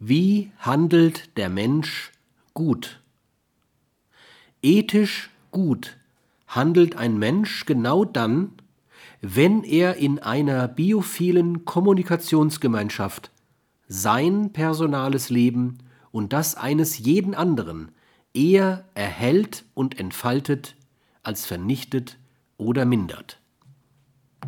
Wie handelt der Mensch gut? Ethisch gut handelt ein Mensch genau dann, wenn er in einer biophilen Kommunikationsgemeinschaft sein personales Leben und das eines jeden anderen eher erhält und entfaltet als vernichtet oder mindert